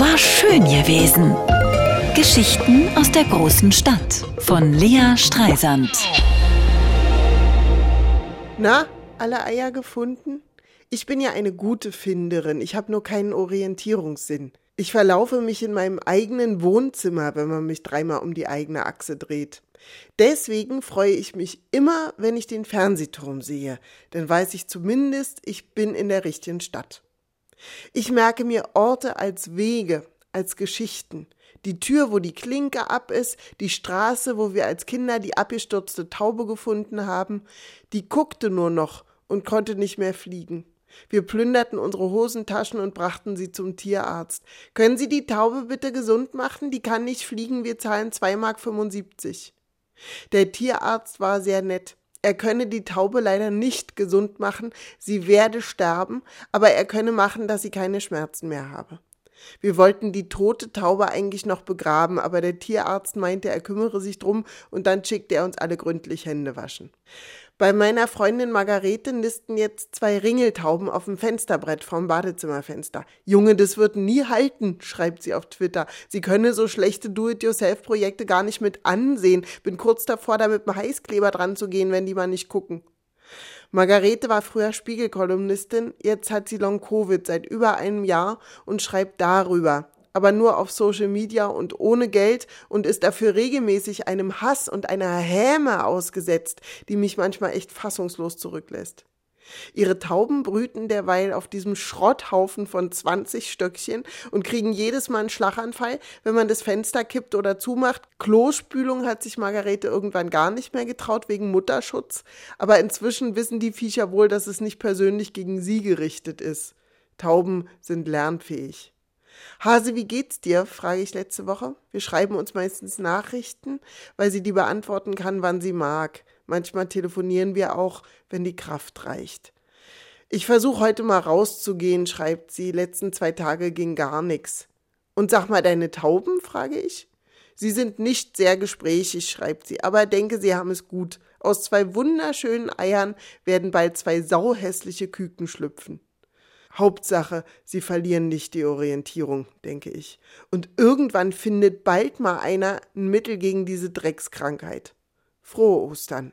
War schön gewesen. Geschichten aus der großen Stadt von Lea Streisand. Na, alle Eier gefunden? Ich bin ja eine gute Finderin, ich habe nur keinen Orientierungssinn. Ich verlaufe mich in meinem eigenen Wohnzimmer, wenn man mich dreimal um die eigene Achse dreht. Deswegen freue ich mich immer, wenn ich den Fernsehturm sehe, dann weiß ich zumindest, ich bin in der richtigen Stadt. Ich merke mir Orte als Wege, als Geschichten. Die Tür, wo die Klinke ab ist, die Straße, wo wir als Kinder die abgestürzte Taube gefunden haben, die guckte nur noch und konnte nicht mehr fliegen. Wir plünderten unsere Hosentaschen und brachten sie zum Tierarzt. Können Sie die Taube bitte gesund machen? Die kann nicht fliegen, wir zahlen 2,75 Mark. Der Tierarzt war sehr nett. Er könne die Taube leider nicht gesund machen, sie werde sterben, aber er könne machen, dass sie keine Schmerzen mehr habe. Wir wollten die tote Taube eigentlich noch begraben, aber der Tierarzt meinte, er kümmere sich drum und dann schickte er uns alle gründlich Hände waschen. Bei meiner Freundin Margarete nisten jetzt zwei Ringeltauben auf dem Fensterbrett vom Badezimmerfenster. Junge, das wird nie halten, schreibt sie auf Twitter. Sie könne so schlechte Do-it-yourself-Projekte gar nicht mit ansehen. Bin kurz davor, da mit einem Heißkleber dran zu gehen, wenn die mal nicht gucken. Margarete war früher Spiegelkolumnistin, jetzt hat sie Long-Covid seit über einem Jahr und schreibt darüber, aber nur auf Social Media und ohne Geld und ist dafür regelmäßig einem Hass und einer Häme ausgesetzt, die mich manchmal echt fassungslos zurücklässt. Ihre Tauben brüten derweil auf diesem Schrotthaufen von 20 Stöckchen und kriegen jedes Mal einen Schlaganfall, wenn man das Fenster kippt oder zumacht. Klospülung hat sich Margarete irgendwann gar nicht mehr getraut wegen Mutterschutz, aber inzwischen wissen die Viecher wohl, dass es nicht persönlich gegen sie gerichtet ist. Tauben sind lernfähig. Hase, wie geht's dir? frage ich letzte Woche. Wir schreiben uns meistens Nachrichten, weil sie die beantworten kann, wann sie mag. Manchmal telefonieren wir auch, wenn die Kraft reicht. Ich versuche heute mal rauszugehen, schreibt sie. Letzten zwei Tage ging gar nichts. Und sag mal, deine Tauben? frage ich. Sie sind nicht sehr gesprächig, schreibt sie, aber denke, sie haben es gut. Aus zwei wunderschönen Eiern werden bald zwei sauhässliche Küken schlüpfen. Hauptsache, sie verlieren nicht die Orientierung, denke ich. Und irgendwann findet bald mal einer ein Mittel gegen diese Dreckskrankheit. Frohe Ostern